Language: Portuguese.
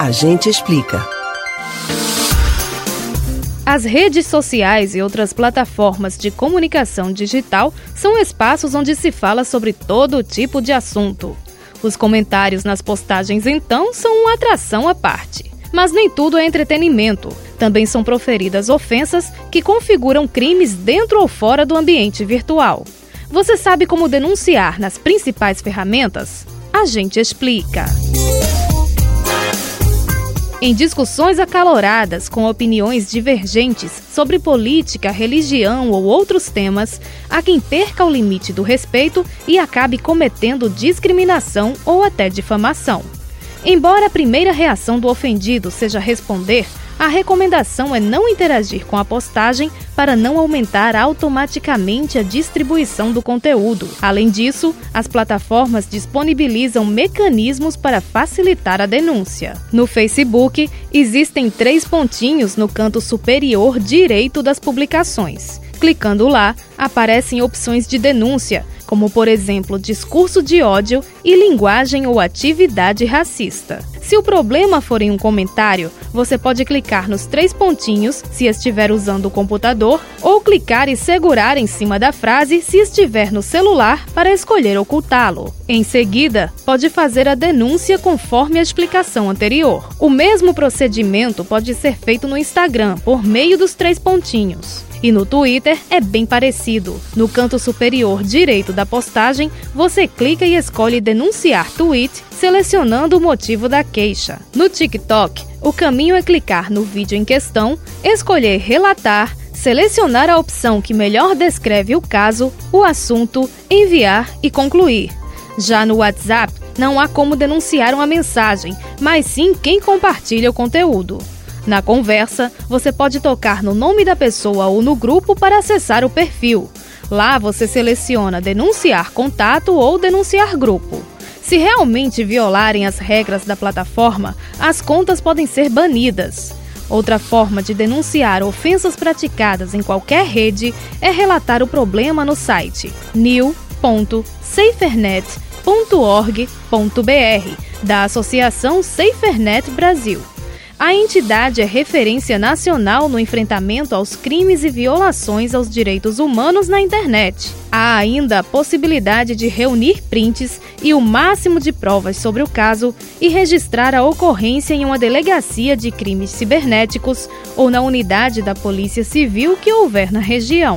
A gente explica. As redes sociais e outras plataformas de comunicação digital são espaços onde se fala sobre todo tipo de assunto. Os comentários nas postagens, então, são uma atração à parte. Mas nem tudo é entretenimento. Também são proferidas ofensas que configuram crimes dentro ou fora do ambiente virtual. Você sabe como denunciar nas principais ferramentas? A gente explica. Em discussões acaloradas com opiniões divergentes sobre política, religião ou outros temas, há quem perca o limite do respeito e acabe cometendo discriminação ou até difamação. Embora a primeira reação do ofendido seja responder, a recomendação é não interagir com a postagem para não aumentar automaticamente a distribuição do conteúdo. Além disso, as plataformas disponibilizam mecanismos para facilitar a denúncia. No Facebook, existem três pontinhos no canto superior direito das publicações. Clicando lá, aparecem opções de denúncia, como por exemplo discurso de ódio e linguagem ou atividade racista. Se o problema for em um comentário, você pode clicar nos três pontinhos se estiver usando o computador ou clicar e segurar em cima da frase se estiver no celular para escolher ocultá-lo. Em seguida, pode fazer a denúncia conforme a explicação anterior. O mesmo procedimento pode ser feito no Instagram por meio dos três pontinhos. E no Twitter é bem parecido. No canto superior direito da postagem, você clica e escolhe denunciar tweet, selecionando o motivo da queixa. No TikTok, o caminho é clicar no vídeo em questão, escolher relatar, selecionar a opção que melhor descreve o caso, o assunto, enviar e concluir. Já no WhatsApp, não há como denunciar uma mensagem, mas sim quem compartilha o conteúdo. Na conversa, você pode tocar no nome da pessoa ou no grupo para acessar o perfil. Lá você seleciona denunciar contato ou denunciar grupo. Se realmente violarem as regras da plataforma, as contas podem ser banidas. Outra forma de denunciar ofensas praticadas em qualquer rede é relatar o problema no site new.safernet.org.br da Associação SaferNet Brasil. A entidade é referência nacional no enfrentamento aos crimes e violações aos direitos humanos na internet. Há ainda a possibilidade de reunir prints e o máximo de provas sobre o caso e registrar a ocorrência em uma delegacia de crimes cibernéticos ou na unidade da Polícia Civil que houver na região.